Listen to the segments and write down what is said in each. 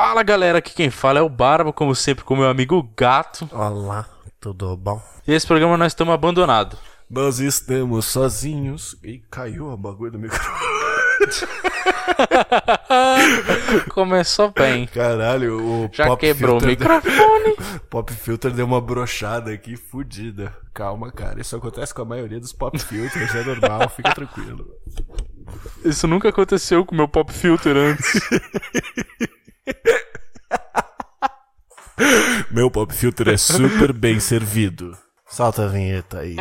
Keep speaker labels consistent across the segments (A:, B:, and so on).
A: Fala galera, aqui quem fala é o Barba, como sempre, com meu amigo Gato.
B: Olá, tudo bom?
A: E esse programa nós estamos abandonados.
B: Nós estamos sozinhos. E caiu a bagulho do microfone.
A: Começou bem.
B: Caralho, o
A: Já
B: Pop
A: quebrou o
B: Filter
A: microfone.
B: Deu... Pop Filter deu uma brochada aqui fudida. Calma, cara. Isso acontece com a maioria dos Pop Filters, é normal, fica tranquilo.
A: Isso nunca aconteceu com o meu pop filter antes.
B: Meu Pop Filter é super bem servido. Solta a vinheta aí.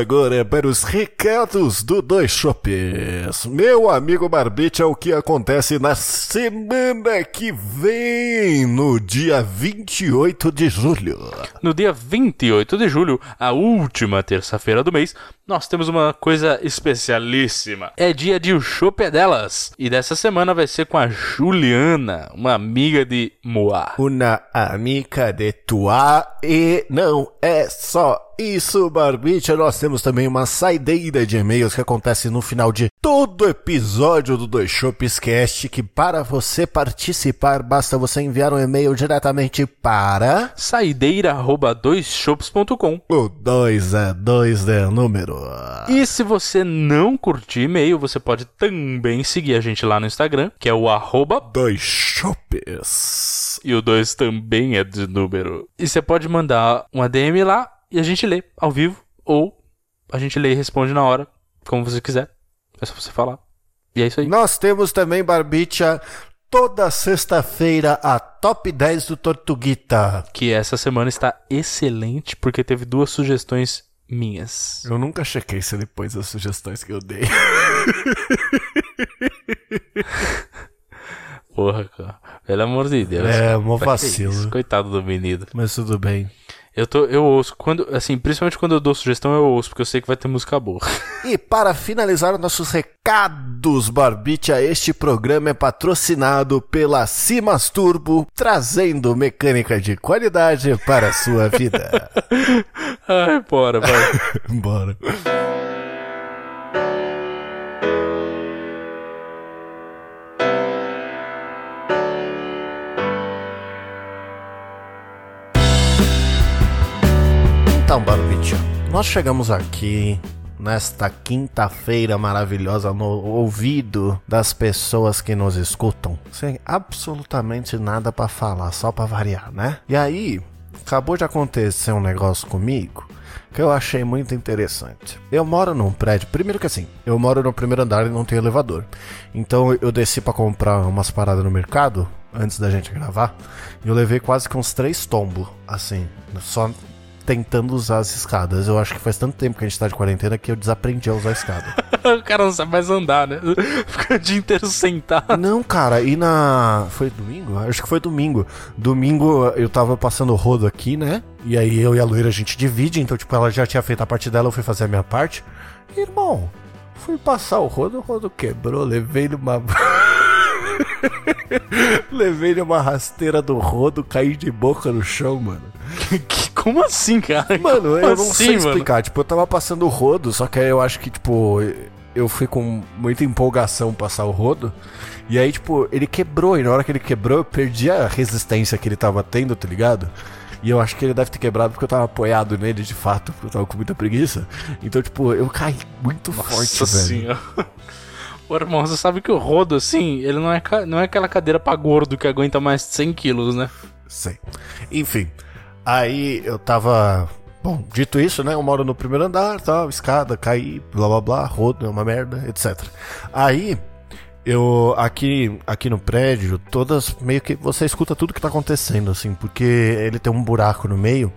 B: Agora para os recados do Dois Shoppers. Meu amigo Barbite, é o que acontece na semana que vem, no dia 28 de julho.
A: No dia 28 de julho, a última terça-feira do mês, nós temos uma coisa especialíssima. É dia de O Chopp é Delas. E dessa semana vai ser com a Juliana, uma amiga de Moá.
B: Uma amiga de tua e não é só isso, Barbicha. Nós temos também uma saideira de e-mails que acontece no final de todo episódio do Dois Shops Cast, que para você participar, basta você enviar um e-mail diretamente para
A: saideira@doisshops.com.
B: o 2 é 2 de número.
A: E se você não curtir e-mail, você pode também seguir a gente lá no Instagram, que é o arroba
B: Dois Shops.
A: e o 2 também é de número. E você pode mandar uma DM lá e a gente lê ao vivo, ou a gente lê e responde na hora, como você quiser. É só você falar. E é isso aí.
B: Nós temos também, Barbicha, toda sexta-feira a top 10 do Tortuguita.
A: Que essa semana está excelente, porque teve duas sugestões minhas.
B: Eu nunca chequei se ele pôs as sugestões que eu dei.
A: Porra, cara. Pelo amor de Deus.
B: É, mó vacilo.
A: Coitado do menino.
B: Mas tudo bem.
A: Eu, tô, eu ouço, quando, assim, principalmente quando eu dou sugestão, eu ouço, porque eu sei que vai ter música boa.
B: E para finalizar nossos recados, Barbicha, este programa é patrocinado pela Simas Turbo, trazendo mecânica de qualidade para a sua vida.
A: Ai, bora, vai.
B: Bora. Então, Barbicha, nós chegamos aqui nesta quinta-feira maravilhosa no ouvido das pessoas que nos escutam, sem absolutamente nada pra falar, só pra variar, né? E aí, acabou de acontecer um negócio comigo que eu achei muito interessante. Eu moro num prédio, primeiro que assim, eu moro no primeiro andar e não tem elevador. Então eu desci pra comprar umas paradas no mercado antes da gente gravar, e eu levei quase que uns três tombos, assim, só tentando usar as escadas. Eu acho que faz tanto tempo que a gente tá de quarentena que eu desaprendi a usar a escada.
A: o cara não sabe mais andar, né? Fica o dia inteiro sentado.
B: Não, cara, e na. Foi domingo? Acho que foi domingo. Domingo eu tava passando o rodo aqui, né? E aí eu e a loira a gente divide, então, tipo, ela já tinha feito a parte dela, eu fui fazer a minha parte. Irmão, fui passar o rodo, o rodo quebrou, levei numa. levei numa rasteira do rodo, caí de boca no chão, mano.
A: Que- Como assim, cara?
B: Mano,
A: Como
B: eu não
A: assim,
B: sei
A: mano?
B: explicar. Tipo, eu tava passando o rodo, só que aí eu acho que, tipo, eu fui com muita empolgação passar o rodo. E aí, tipo, ele quebrou. E na hora que ele quebrou, eu perdi a resistência que ele tava tendo, tá ligado? E eu acho que ele deve ter quebrado porque eu tava apoiado nele de fato, porque eu tava com muita preguiça. Então, tipo, eu caí muito forte,
A: Nossa
B: velho.
A: Ô, irmão, você sabe que o rodo, assim, ele não é, não é aquela cadeira pra gordo que aguenta mais de 100 quilos, né?
B: Sei. Enfim, aí eu tava. Bom, dito isso, né? Eu moro no primeiro andar, tal, escada, caí, blá blá blá, rodo, é uma merda, etc. Aí eu aqui, aqui no prédio, todas meio que você escuta tudo que tá acontecendo, assim, porque ele tem um buraco no meio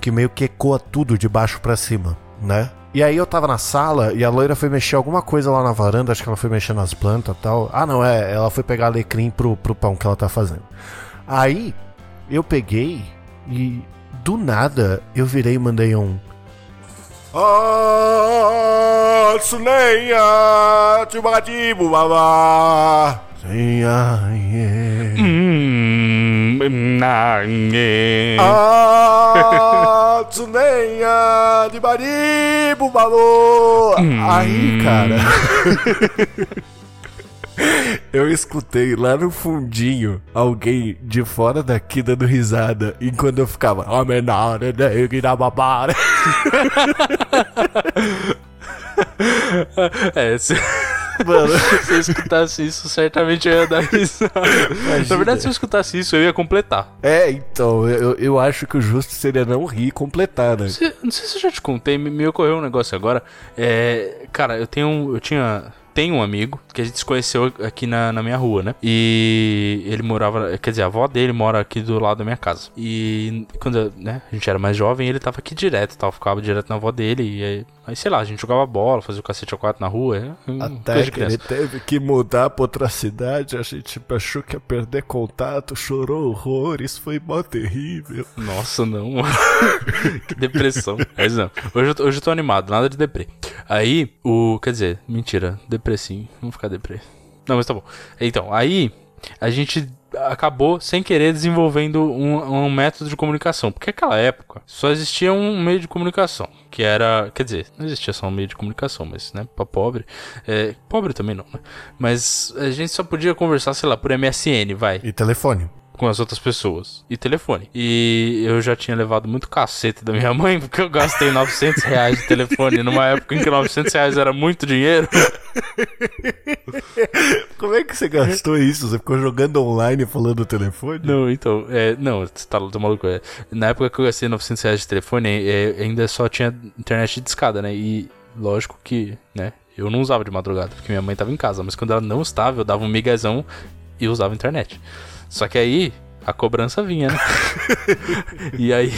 B: que meio que ecoa tudo de baixo para cima, né? E aí eu tava na sala e a loira foi mexer alguma coisa lá na varanda, acho que ela foi mexer nas plantas e tal. Ah, não, é, ela foi pegar alecrim pro, pro pão que ela tá fazendo. Aí eu peguei e do nada eu virei e mandei um. Ah, Tibatibu, babá. Ah, Tsuneia, Tibatibu, babô. Aí, cara. Eu escutei lá no fundinho alguém de fora daqui dando risada enquanto eu ficava. "Ah, menor, né, que dá babara."
A: É, se
B: Mano,
A: se eu escutasse isso, certamente eu ia dar risada. Na verdade, se eu escutasse isso, eu ia completar.
B: é, então, eu, eu acho que o justo seria não rir e completar, né?
A: Se- não sei se eu já te contei, me, me ocorreu um negócio agora. É, cara, eu tenho eu tinha tenho um amigo que a gente se conheceu aqui na, na minha rua, né? E ele morava, quer dizer, a avó dele mora aqui do lado da minha casa. E quando né, a gente era mais jovem, ele tava aqui direto, tal, ficava direto na avó dele e aí, aí, sei lá, a gente jogava bola, fazia o cacete a quatro na rua, é,
B: Até que ele teve que mudar pra outra cidade, a gente achou que ia perder contato, chorou horrores, foi mó terrível.
A: Nossa, não, mano. que depressão. Mas não. Hoje hoje eu tô animado, nada de deprê. Aí, o. Quer dizer, mentira, depressinho. Vamos ficar deprê. Não, mas tá bom. Então, aí a gente acabou, sem querer, desenvolvendo um, um método de comunicação. Porque naquela época só existia um meio de comunicação. Que era. Quer dizer, não existia só um meio de comunicação, mas, né, pra pobre. é, pobre também não, né? Mas a gente só podia conversar, sei lá, por MSN, vai
B: E telefone.
A: Com as outras pessoas. E telefone. E eu já tinha levado muito cacete da minha mãe, porque eu gastei 900 reais de telefone numa época em que 900 reais era muito dinheiro.
B: Como é que você gastou isso? Você ficou jogando online falando no telefone?
A: Não, então, é, não, você tá, tá maluco. É, na época que eu gastei 900 reais de telefone, é, ainda só tinha internet de escada, né? E lógico que, né, eu não usava de madrugada, porque minha mãe tava em casa, mas quando ela não estava, eu dava um migazão e usava internet. Só que aí a cobrança vinha, né? e aí.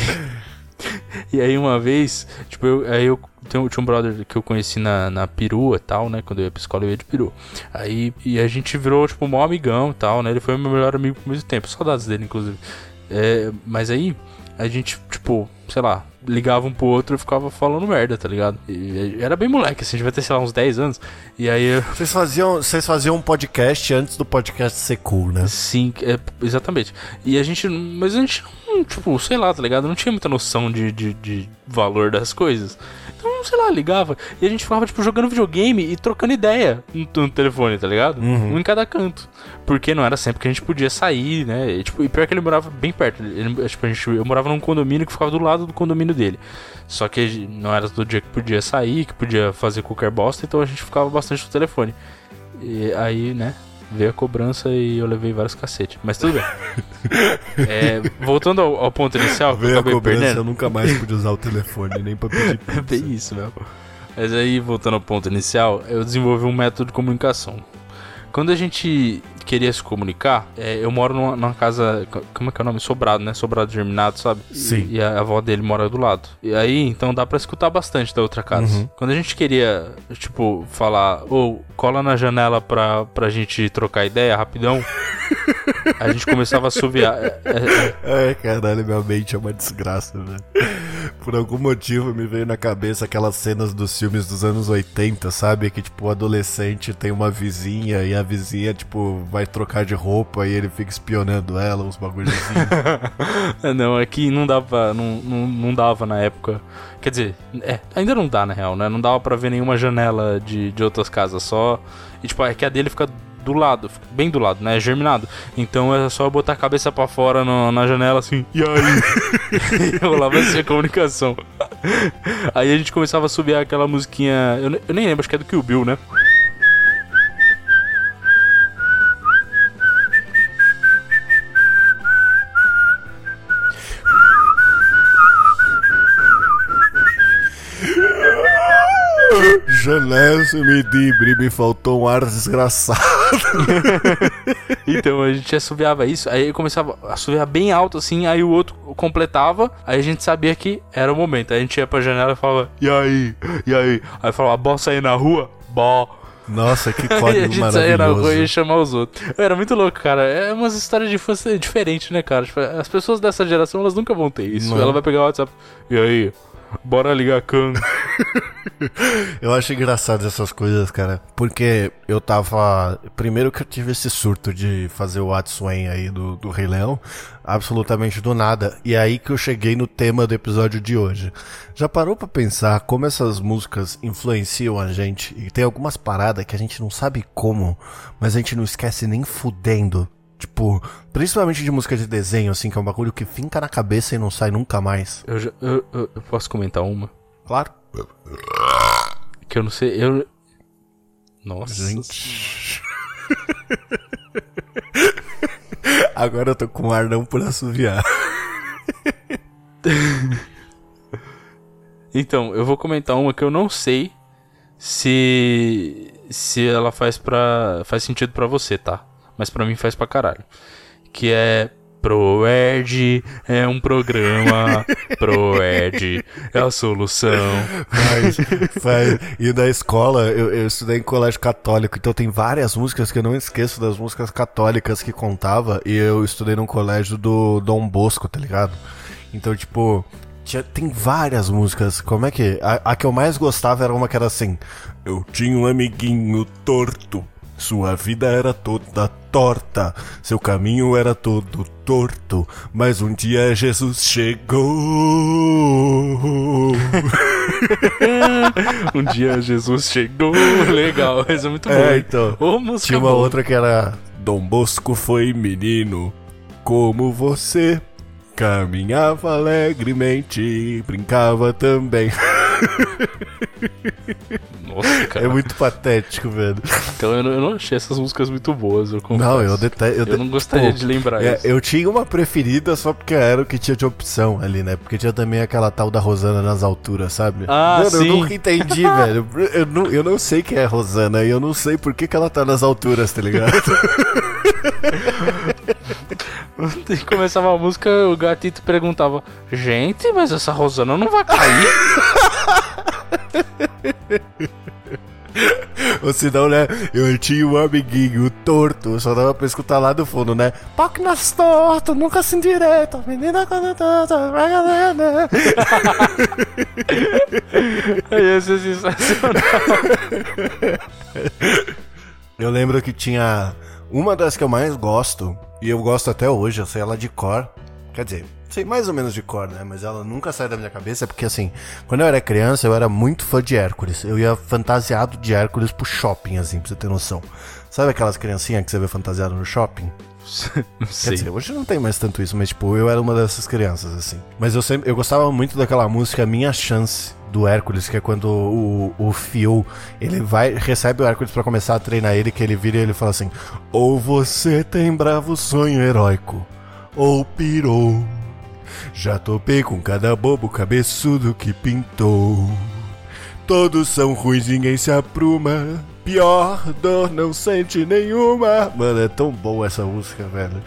A: E aí uma vez, tipo, eu, aí eu tenho- tinha um brother que eu conheci na, na perua e tal, né? Quando eu ia pra escola eu ia de perua. Aí e a gente virou, tipo, um maior amigão e tal, né? Ele foi meu melhor amigo por muito tempo. Saudades dele, inclusive. É, mas aí a gente, tipo, sei lá, ligava um pro outro e ficava falando merda, tá ligado? E, era bem moleque, assim, devia ter, sei lá, uns 10 anos. E aí eu.
B: Vocês faziam, vocês faziam um podcast antes do podcast ser cool, né?
A: Sim, é, exatamente. E a gente. Mas a gente tipo, sei lá, tá ligado? Não tinha muita noção de, de, de valor das coisas. Então, sei lá, ligava. E a gente ficava, tipo, jogando videogame e trocando ideia no, no telefone, tá ligado?
B: Uhum.
A: Um em cada canto. Porque não era sempre que a gente podia sair, né? E, tipo, e pior que ele morava bem perto. Ele, tipo, a gente, eu morava num condomínio que ficava do lado do condomínio dele. Só que não era todo dia que podia sair, que podia fazer qualquer bosta, então a gente ficava bastante no telefone. E aí, né? Veio a cobrança e eu levei vários cacetes. Mas tudo bem. É, voltando ao, ao ponto inicial, que eu
B: Veio a
A: acabei
B: cobrança, eu
A: perdendo.
B: nunca mais pude usar o telefone, nem pra pedir
A: É
B: pizza.
A: bem isso, meu. Mas aí, voltando ao ponto inicial, eu desenvolvi um método de comunicação. Quando a gente queria se comunicar, é, eu moro numa, numa casa, co- como é que é o nome? Sobrado, né? Sobrado germinado, sabe? E-
B: Sim.
A: E, a avó dele mora do lado. E aí, então dá pra escutar bastante da outra casa.
B: Uhum.
A: Quando a gente queria, tipo, falar, ou cola na janela pra, pra gente trocar ideia rapidão, a gente começava a assoviar. É, é,
B: Ai, caralho, minha mente é uma desgraça, velho. Por algum motivo me veio na cabeça aquelas cenas dos filmes dos anos 80, sabe? Que, tipo, o adolescente tem uma vizinha e a vizinha, tipo, vai trocar de roupa e ele fica espionando ela, uns bagulhos assim.
A: É, Não, aqui não dava, não, não, não dava na época. Quer dizer, é, ainda não dá na real, né? Não dava pra ver nenhuma janela de, de outras casas, só. E tipo, é que a dele fica do lado, bem do lado, né? Germinado. Então é só botar a cabeça pra fora no- na janela assim, e aí? e rolava assim a comunicação. Aí a gente começava a subir aquela musiquinha. Eu, eu nem lembro, acho que é do Kill Bill, né?
B: Janessa me dibre, me faltou um ar desgraçado.
A: então a gente assoviava isso, aí começava a assoviar bem alto assim, aí o outro completava, aí a gente sabia que era o momento. Aí a gente ia pra janela e falava, e aí? E aí? Aí falava, bó sair na rua? Bó.
B: Nossa, que
A: Aí a
B: código
A: gente saía na rua e ia
B: maravilhoso.
A: chamar os outros. Era muito louco, cara. É umas histórias de infância diferentes, né, cara? Tipo, as pessoas dessa geração, elas nunca vão ter isso.
B: Não.
A: Ela vai pegar o WhatsApp. E aí? Bora ligar a can.
B: Eu acho engraçado essas coisas, cara. Porque eu tava. Primeiro que eu tive esse surto de fazer o Atsuen aí do, do Rei Leão, absolutamente do nada. E aí que eu cheguei no tema do episódio de hoje. Já parou pra pensar como essas músicas influenciam a gente? E tem algumas paradas que a gente não sabe como, mas a gente não esquece nem fudendo. Tipo, principalmente de música de desenho, assim, que é um bagulho que finca na cabeça e não sai nunca mais.
A: Eu, já- eu, eu- eu posso comentar uma?
B: Claro.
A: Que eu não sei. Eu. Nossa.
B: Gente. Agora eu tô com ar não por assoviar.
A: Então, eu vou comentar uma que eu não sei se se ela faz para faz sentido pra você, tá? Mas pra mim faz pra caralho. Que é Proerd é um programa, Proerd é a solução.
B: Mas, faz- e da escola, eu, eu estudei em colégio católico, então tem várias músicas que eu não esqueço das músicas católicas que contava. E eu estudei num colégio do Dom Bosco, tá ligado? Então, tipo, tem várias músicas. Como é que. A, a que eu mais gostava era uma que era assim: Eu tinha um amiguinho torto. Sua vida era toda torta, seu caminho era todo torto, mas um dia Jesus chegou.
A: Um dia Jesus chegou, legal, mas é muito bom.
B: É, então. Tinha uma
A: boa.
B: outra que era Dom Bosco foi menino, como você. Caminhava alegremente, brincava também.
A: Nossa, cara.
B: É muito patético, velho.
A: Então eu não, eu não achei essas músicas muito boas, eu confesso.
B: Não, eu detesto.
A: Eu não gostaria
B: Pô,
A: de lembrar
B: É,
A: isso.
B: eu tinha uma preferida só porque era o que tinha de opção ali, né? Porque tinha também aquela tal da Rosana nas alturas, sabe?
A: Ah,
B: Mano,
A: sim.
B: eu nunca entendi, velho. Eu não, eu não sei quem é a Rosana e eu não sei por que, que ela tá nas alturas, tá ligado?
A: E começava a música, o gatito perguntava: Gente, mas essa Rosana não vai cair?
B: Ou senão, né? Eu tinha um amiguinho torto, só dava pra escutar lá do fundo, né? Pac nas tortas, nunca assim direto, menina quando torta, vai galera.
A: Ia ser sensacional.
B: Eu lembro que tinha uma das que eu mais gosto, e eu gosto até hoje, eu sei ela de cor. Quer dizer, sei mais ou menos de cor, né? Mas ela nunca sai da minha cabeça, porque assim, quando eu era criança, eu era muito fã de Hércules. Eu ia fantasiado de Hércules pro shopping, assim, pra você ter noção. Sabe aquelas criancinhas que você vê fantasiado no shopping? Quer dizer, hoje não tem mais tanto isso, mas tipo, eu era uma dessas crianças, assim. Mas eu sempre, eu gostava muito daquela música Minha Chance, do Hércules, que é quando o, o Phil, ele vai, recebe o Hércules pra começar a treinar ele, que ele vira e ele fala assim, ou você tem bravo sonho heróico, ou pirou. Já topei com cada bobo cabeçudo que pintou. Todos são ruins, ninguém se apruma. Pior dor não sente nenhuma. Mano, é tão boa essa música, velho.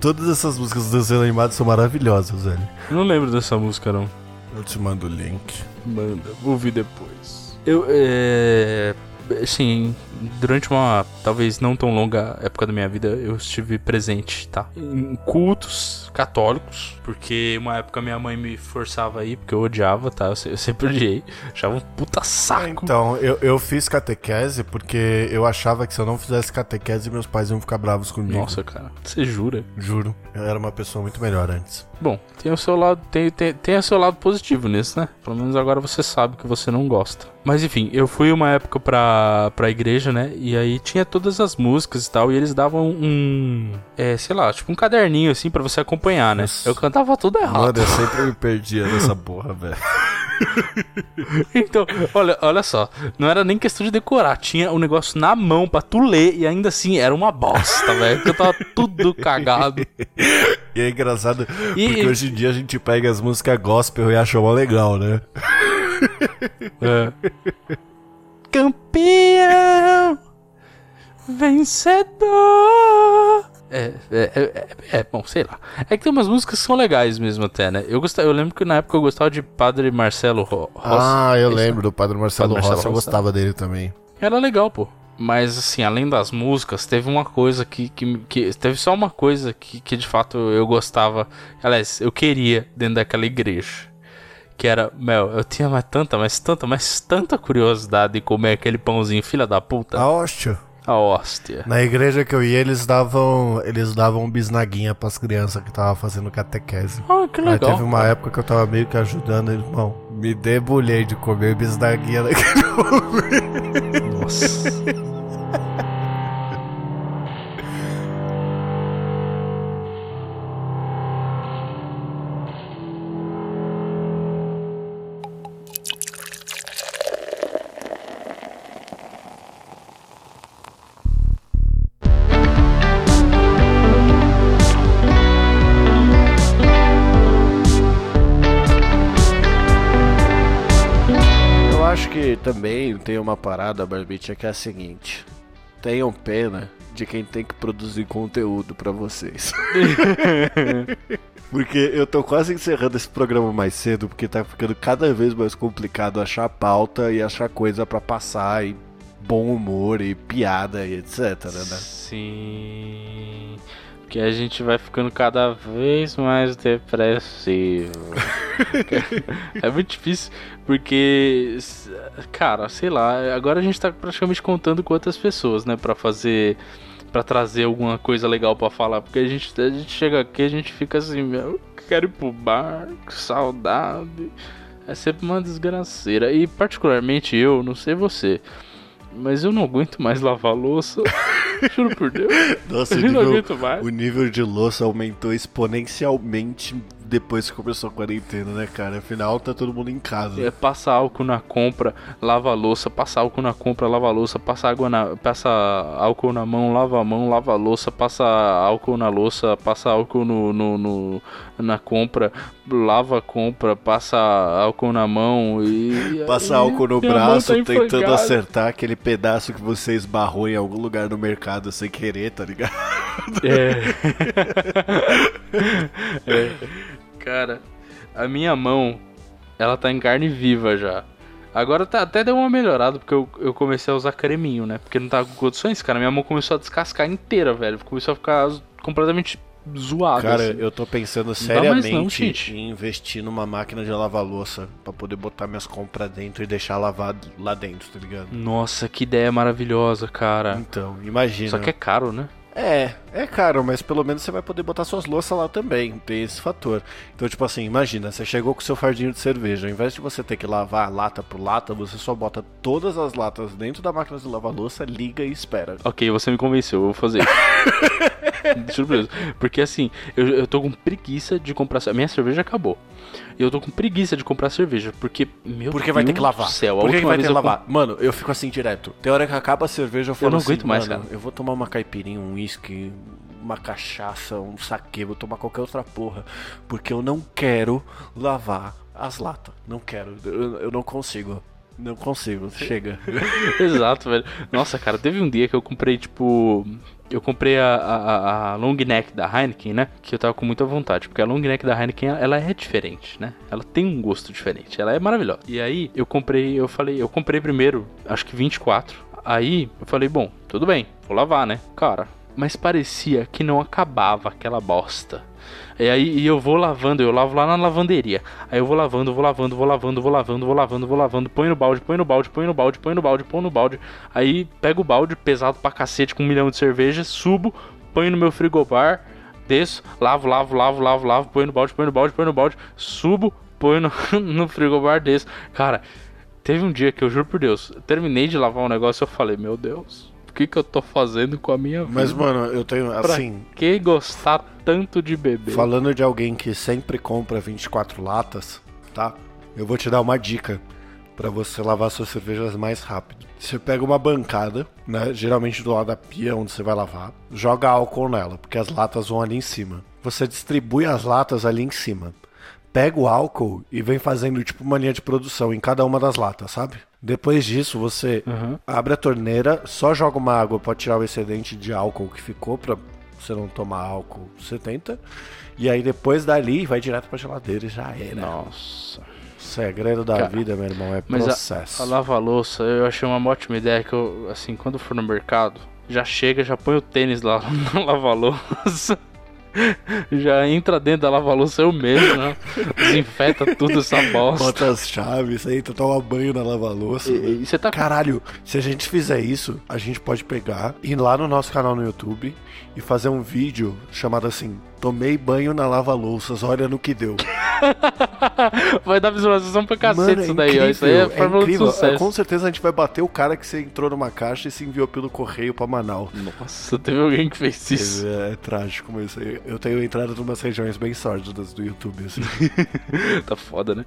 B: Todas essas músicas dos desenhos animados são maravilhosas, velho.
A: Eu não lembro dessa música, não.
B: Eu te mando o link.
A: Manda, vou ouvir depois. Eu, é. Assim, durante uma talvez não tão longa época da minha vida, eu estive presente, tá? Em cultos católicos, porque uma época minha mãe me forçava aí, porque eu odiava, tá? Eu, eu sempre odiei. Achava um puta saco.
B: Então, eu, eu fiz catequese porque eu achava que se eu não fizesse catequese, meus pais iam ficar bravos comigo.
A: Nossa, cara, você jura?
B: Juro. Eu era uma pessoa muito melhor antes.
A: Bom, tem o seu lado, tem, tem, tem o seu lado positivo nisso, né? Pelo menos agora você sabe que você não gosta. Mas enfim, eu fui uma época pra, pra igreja, né? E aí tinha todas as músicas e tal, e eles davam um. É, sei lá, tipo um caderninho assim pra você acompanhar, né?
B: Nossa.
A: Eu cantava tudo errado.
B: Mano, eu sempre me perdia nessa porra, velho.
A: Então, olha, olha só, não era nem questão de decorar, tinha o negócio na mão pra tu ler e ainda assim era uma bosta, velho. Porque eu tava tudo cagado.
B: E é engraçado,
A: E-
B: porque hoje em dia a gente pega as músicas gospel e acha mó legal, né?
A: É. Campeão! vencedor. É, é, é, é, bom, sei lá. É que tem umas músicas que são legais mesmo até, né? Eu, gostava, eu lembro que na época eu gostava de Padre Marcelo Rossi.
B: Ah, eu lembro do Padre Marcelo, Padre Rossi, eu gostava dele também.
A: Era legal, pô. Mas, assim, além das músicas, teve uma coisa que. que, que teve só uma coisa que, que de fato eu gostava. Aliás, eu queria dentro daquela igreja. Que era, Mel, eu tinha mais tanta, mais tanta, mais tanta curiosidade de comer aquele pãozinho, filha da puta.
B: A hóstia.
A: A hóstia.
B: Na igreja que eu ia, eles davam. Eles davam bisnaguinha pras crianças que tava fazendo catequese.
A: Ah, que legal.
B: Aí teve uma época que eu tava meio que ajudando, irmão. Me debulhei de comer bisnaguinha naquele momento. Nossa. Tem uma parada, Barbicha, que é a seguinte: tenham pena de quem tem que produzir conteúdo para vocês. porque eu tô quase encerrando esse programa mais cedo, porque tá ficando cada vez mais complicado achar pauta e achar coisa para passar e bom humor e piada e etc, né?
A: Sim que a gente vai ficando cada vez mais depressivo. é muito difícil, porque, cara, sei lá, agora a gente tá praticamente contando com outras pessoas, né, para fazer para trazer alguma coisa legal para falar, porque a gente, a gente chega aqui, a gente fica assim, meu, quero ir pro bar, que saudade. É sempre uma desgraceira. E particularmente eu, não sei você, mas eu não aguento mais lavar louça. Juro por Deus.
B: Nossa, eu não aguento mais. o nível de louça aumentou exponencialmente depois que começou a quarentena, né, cara? Afinal, tá todo mundo em casa.
A: É, passa álcool na compra, lava a louça, passa álcool na compra, lava a louça, passa água na, passa álcool na mão, lava a mão, lava a louça, passa álcool na louça, passa álcool no, no, no na compra, lava a compra, passa álcool na mão e
B: passa álcool no braço tá tentando acertar aquele pedaço que você esbarrou em algum lugar no mercado sem querer, tá ligado?
A: É. é. Cara, a minha mão, ela tá em carne viva já. Agora tá, até deu uma melhorada, porque eu, eu comecei a usar creminho, né? Porque não tava com condições, cara. Minha mão começou a descascar inteira, velho. Começou a ficar completamente zoada.
B: Cara, assim. eu tô pensando seriamente não, em investir numa máquina de lavar louça para poder botar minhas compras dentro e deixar lavado lá dentro, tá ligado?
A: Nossa, que ideia maravilhosa, cara.
B: Então, imagina.
A: Só que é caro, né?
B: É, é caro, mas pelo menos você vai poder botar suas louças lá também. Tem esse fator. Então, tipo assim, imagina, você chegou com seu fardinho de cerveja. Ao invés de você ter que lavar lata por lata, você só bota todas as latas dentro da máquina de lavar louça, liga e espera.
A: Ok, você me convenceu, eu vou fazer Surpresa. Porque assim, eu, eu tô com preguiça de comprar. A minha cerveja acabou. E eu tô com preguiça de comprar cerveja, porque, meu
B: Porque
A: Deus
B: vai ter que lavar.
A: Céu,
B: Por que, vai ter que lavar? Mano, eu fico assim direto. Tem hora que acaba a cerveja, eu falo
A: Eu não
B: assim,
A: aguento mais, cara.
B: Eu vou tomar uma caipirinha, um uísque, uma cachaça, um saque, vou tomar qualquer outra porra. Porque eu não quero lavar as latas. Não quero. Eu, eu não consigo. Não consigo, chega.
A: Exato, velho. Nossa, cara, teve um dia que eu comprei, tipo, eu comprei a, a, a, long neck da Heineken, né? Que eu tava com muita vontade, porque a long neck da Heineken ela é diferente, né? Ela tem um gosto diferente, ela é maravilhosa. E aí eu comprei, eu falei, eu comprei primeiro, acho que 24. Aí eu falei, bom, tudo bem, vou lavar, né? Cara, mas parecia que não acabava aquela bosta. E aí e eu vou lavando, eu lavo lá na lavanderia. Aí eu vou lavando, vou lavando, vou lavando, vou lavando, vou lavando, vou lavando, põe no balde, põe no balde, põe no balde, põe no balde, põe no balde. Aí pego o balde pesado pra cacete com um milhão de cerveja, subo, põe no meu frigobar, desço, lavo, lavo, lavo, lavo, lavo, põe no balde, põe no balde, põe no balde, subo, põe no, no frigobar, desço. Cara, teve um dia que eu juro por Deus, terminei de lavar um negócio e eu falei, meu Deus que, que eu tô fazendo com a minha vida.
B: Mas, mano, eu tenho, assim...
A: Pra que gostar tanto de beber?
B: Falando de alguém que sempre compra 24 latas, tá? Eu vou te dar uma dica para você lavar suas cervejas mais rápido. Você pega uma bancada, né, geralmente do lado da pia onde você vai lavar, joga álcool nela, porque as latas vão ali em cima. Você distribui as latas ali em cima pega o álcool e vem fazendo tipo uma linha de produção em cada uma das latas, sabe? Depois disso, você
A: Uhum.
B: abre a torneira, só joga uma água pra tirar o excedente de álcool que ficou pra você não tomar álcool 70. E aí depois dali vai direto pra geladeira e já era.
A: Nossa.
B: O segredo da
A: Cara,
B: vida, meu irmão, é
A: Mas a-
B: processo.
A: A lava-louça, eu achei uma ótima ideia que eu, assim, quando for no mercado, já chega, já põe o tênis lá na lava-louça. Já entra dentro da lava-louça eu mesmo, né? Desinfeta tudo essa bosta.
B: Bota as chaves, entra, toma banho na lava-louça.
A: E, e você tá
B: Caralho, se a gente fizer isso, a gente pode pegar, ir lá no nosso canal no YouTube e fazer um vídeo chamado assim: Tomei banho na lava-louças, olha no que deu.
A: Vai dar visualização pra cacete
B: Mano, é
A: isso daí, ó. Isso aí é de
B: incrível. É, com certeza a gente vai bater o cara que você entrou numa caixa e se enviou pelo correio pra Manaus.
A: Nossa, teve alguém que fez isso.
B: É, é trágico, mas eu- eu tenho entrado em umas regiões bem sórdidas do YouTube, assim.
A: Tá foda, né?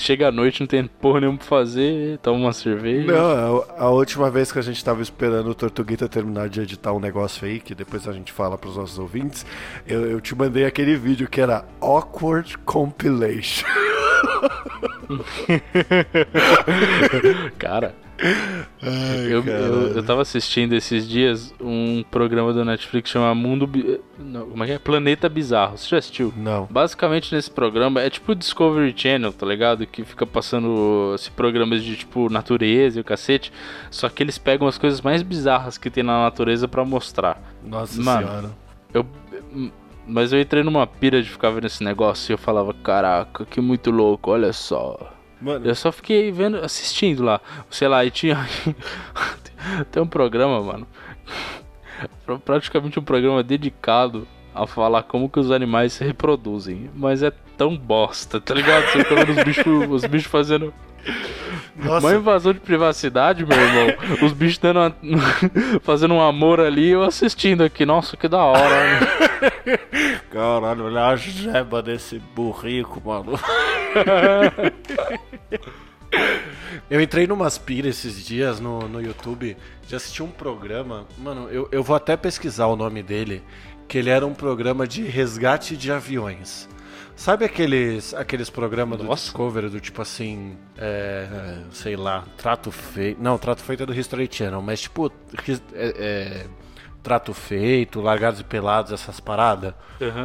A: Chega à noite, não tem porra nenhuma pra fazer, toma uma cerveja.
B: Não, a, a última vez que a gente tava esperando o Tortuguita terminar de editar um negócio aí, que depois a gente fala pros nossos ouvintes, eu, eu te mandei aquele vídeo que era Awkward Compilation.
A: Cara,
B: Ai,
A: eu,
B: cara.
A: eu, eu tava assistindo esses dias um programa do Netflix chamado Mundo. Bi- Não, como é que é? Planeta Bizarro. Você já assistiu?
B: Não.
A: Basicamente nesse programa é tipo o Discovery Channel, tá ligado? Que fica passando esse programas de tipo natureza e o cacete. Só que eles pegam as coisas mais bizarras que tem na natureza pra mostrar.
B: Nossa
A: Mano.
B: senhora.
A: Eu. Mas eu entrei numa pira de ficar vendo esse negócio e eu falava, caraca, que muito louco, olha só.
B: Mano,
A: Eu só fiquei vendo, assistindo lá. Sei lá, e tinha. Tem um programa, mano. pra- Praticamente um programa dedicado a falar como que os animais se reproduzem. Mas é tão bosta, tá ligado? Você fica vendo os bichos, os bichos fazendo.
B: nossa,
A: Uma invasão de privacidade, meu irmão. Os bichos dando uma- fazendo um amor ali, eu assistindo aqui. Nossa, que da hora.
B: Caralho, olha a jeba desse burrico, mano. Eu entrei numas piras esses dias no, no YouTube de assistir um programa. Mano, eu, eu vou até pesquisar o nome dele. Que ele era um programa de resgate de aviões. Sabe aqueles, aqueles programas do
A: Nossa.
B: Discovery do tipo assim. É, sei lá, trato feito. Não, trato feito é do History Channel, mas tipo. é- é, trato feito, largados e pelados, essas paradas.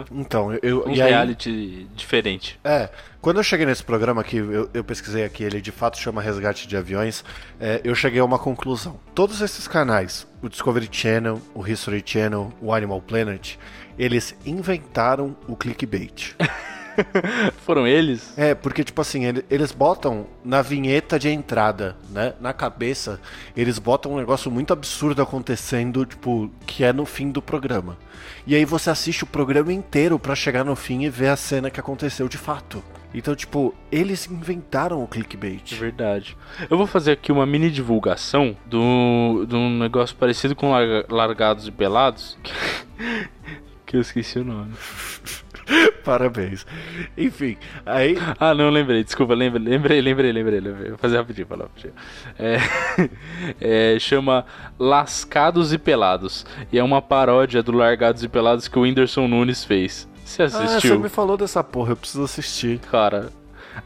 B: Então, eu.
A: Um
B: e aí-
A: reality diferente.
B: é, quando eu cheguei nesse programa aqui, eu, eu pesquisei aqui, ele de fato chama Resgate de Aviões, é, eu cheguei a uma conclusão. Todos esses canais, o Discovery Channel, o History Channel, o Animal Planet, eles inventaram o clickbait.
A: Foram eles?
B: É, porque, tipo assim, ele- eles botam na vinheta de entrada, né? Na cabeça, eles botam um negócio muito absurdo acontecendo, tipo, que é no fim do programa. E aí você assiste o programa inteiro pra chegar no fim e ver a cena que aconteceu de fato. Então, tipo, eles inventaram o clickbait.
A: Verdade. Eu vou fazer aqui uma mini divulgação do, de um negócio parecido com Larga- Largados e Pelados. que eu esqueci o nome.
B: Parabéns. Enfim, aí.
A: Ah, não, lembrei, desculpa, lembrei, lembrei, lembrei, lembrei. lembrei. Vou fazer rapidinho, falar rapidinho. É, é, chama Lascados e Pelados. E é uma paródia do Largados e Pelados que o Whindersson Nunes fez. Você
B: Ah, você
A: assistiu?
B: me falou dessa porra, eu preciso assistir.
A: Cara,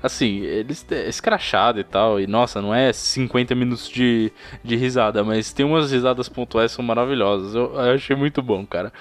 A: assim, eles é escrachado e tal, e nossa, não é 50 minutos de, de risada, mas tem umas risadas pontuais que são maravilhosas. Eu, eu achei muito bom, cara.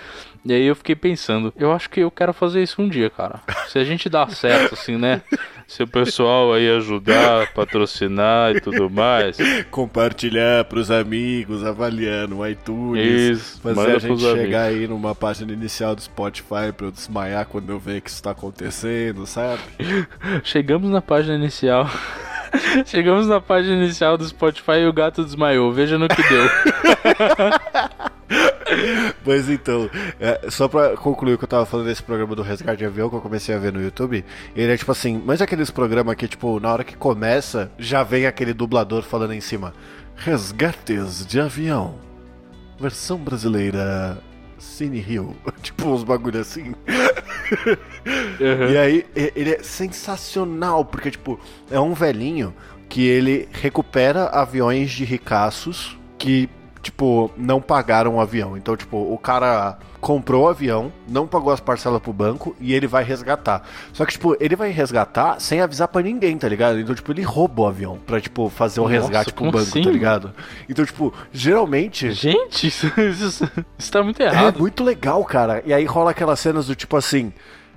A: E aí eu fiquei pensando, eu acho que eu quero fazer isso um dia, cara. Se a gente dá certo, assim, né? Se o pessoal aí ajudar, patrocinar e tudo mais.
B: Compartilhar pros amigos, avaliar no iTunes.
A: Isso,
B: Fazer a gente chegar aí numa página inicial do Spotify pra eu desmaiar quando eu ver que isso tá acontecendo, sabe?
A: Chegamos na página inicial. Chegamos na página inicial do Spotify e o gato desmaiou. Veja no que deu.
B: Mas então, é, só pra concluir o que eu tava falando desse programa do Resgate de Avião que eu comecei a ver no YouTube, ele é tipo assim, mas aqueles programas que, tipo, na hora que começa, já vem aquele dublador falando em cima: Resgates de Avião, versão brasileira. Cine Rio, tipo uns bagulho assim. E aí, ele é sensacional, porque, tipo, é um velhinho que ele recupera aviões de ricaços que, tipo, não pagaram o avião. Então, tipo, o cara comprou o avião, não pagou as parcelas pro banco e ele vai resgatar. Só que, tipo, ele vai resgatar sem avisar pra ninguém, tá ligado? Então, tipo, ele rouba o avião pra, tipo, fazer o
A: Nossa,
B: resgate pro banco,
A: assim?
B: tá ligado? Então, tipo, geralmente.
A: Gente, isso, isso, isso tá muito
B: É
A: errado.
B: muito legal, cara. E aí rola aquelas cenas do tipo assim.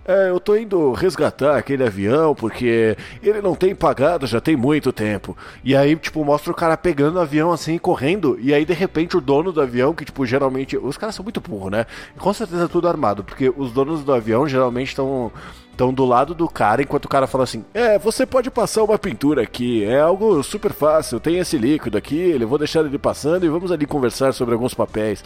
B: É, eu tô indo resgatar aquele avião porque ele não tem pagado já tem muito tempo. E aí, tipo, mostra o cara pegando o avião assim, correndo. E aí, de repente, o dono do avião, que, tipo, geralmente. Os caras são muito burros, né? Com certeza é tudo armado, porque os donos do avião geralmente estão. Estão do lado do cara, enquanto o cara fala assim: É, você pode passar uma pintura aqui, é algo super fácil, tem esse líquido aqui, eu vou deixar ele passando e vamos ali conversar sobre alguns papéis.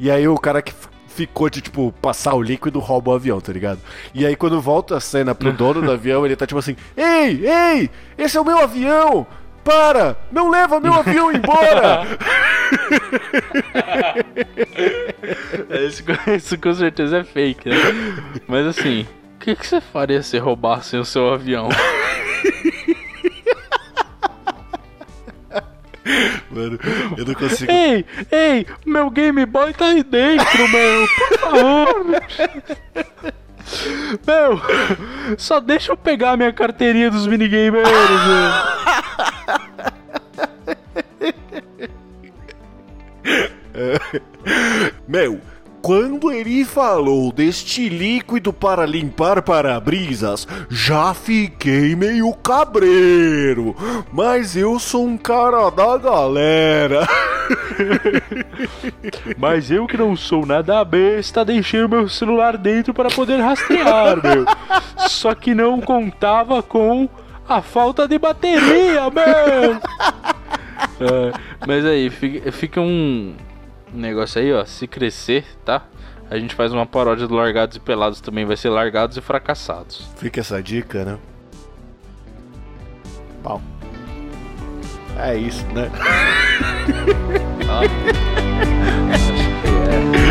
B: E aí o cara que ficou de, tipo, passar o líquido rouba o avião, tá ligado? E aí quando volta a cena pro dono do avião, ele tá tipo assim: Ei, ei, esse é o meu avião! Para! Não leva meu avião embora!
A: Isso, isso com certeza é fake, né? Mas assim, o que, que você faria se roubassem o seu avião?
B: Mano, eu não consigo.
A: ei, ei, meu Game Boy tá aí dentro, meu, por favor. Meu, só deixa eu pegar a minha carteirinha dos minigamers, meu.
B: Meu, quando ele falou deste líquido para limpar para-brisas, já fiquei meio cabreiro. Mas eu sou um cara da galera.
A: Mas eu que não sou nada besta, deixei o meu celular dentro para poder rastrear, meu. Só que não contava com a falta de bateria, meu. É, mas aí, fica, fica um negócio aí, ó. Se crescer, tá? A gente faz uma paródia do Largados e Pelados também. Vai ser Largados e Fracassados.
B: Fica essa dica, né? Bom. É isso, né? Muito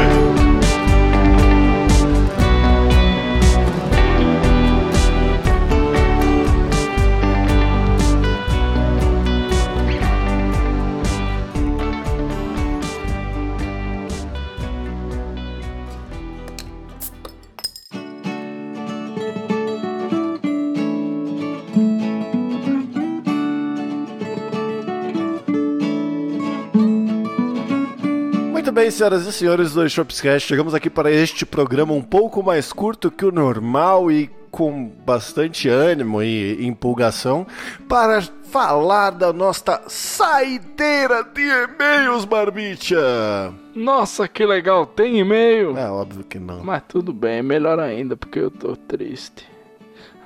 B: bem, senhoras e senhores do Shopscast, chegamos aqui para este programa um pouco mais curto que o normal e com bastante ânimo e empolgação para falar da nossa saideira de e-mails, Barbicha.
A: Nossa, que legal, tem e-mail.
B: É óbvio que não.
A: Mas tudo bem, melhor ainda, porque eu tô triste.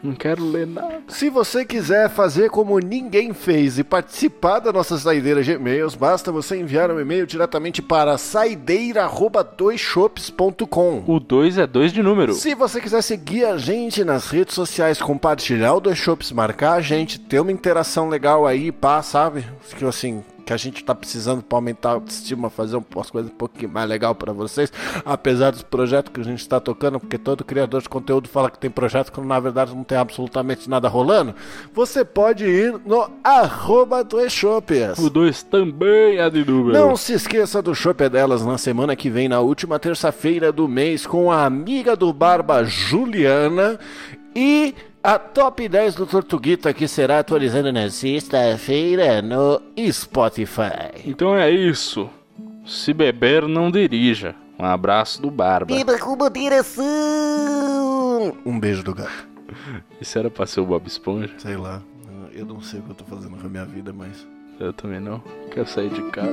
A: Não quero ler nada.
B: Se você quiser fazer como ninguém fez e participar da nossa saideira de e-mails, basta você enviar um e-mail diretamente para saideira@doisshops.com.
A: O 2 é 2 de número.
B: Se você quiser seguir a gente nas redes sociais, compartilhar o Dois Shops, marcar a gente, ter uma interação legal aí, pá, sabe? Que assim, que a gente tá precisando pra aumentar a autoestima, fazer umas coisas um pouquinho mais legal pra vocês, apesar dos projetos que a gente tá tocando, porque todo criador de conteúdo fala que tem projeto quando na verdade não tem absolutamente nada rolando, você pode ir no arroba Dois Shops.
A: O 2 também é de número.
B: Não se esqueça do Chopp é Delas na semana que vem, na última terça-feira do mês, com a amiga do Barba Juliana e a top 10 do Tortuguita que será atualizando na sexta-feira no Spotify.
A: Então é isso. Se beber, não dirija. Um abraço do Barba.
C: Beba com moderação.
B: Um beijo do gato.
A: Isso era pra ser o Bob Esponja?
B: Sei lá, eu não sei o que eu tô fazendo com a minha vida, mas.
A: Eu também não. Quero sair de casa.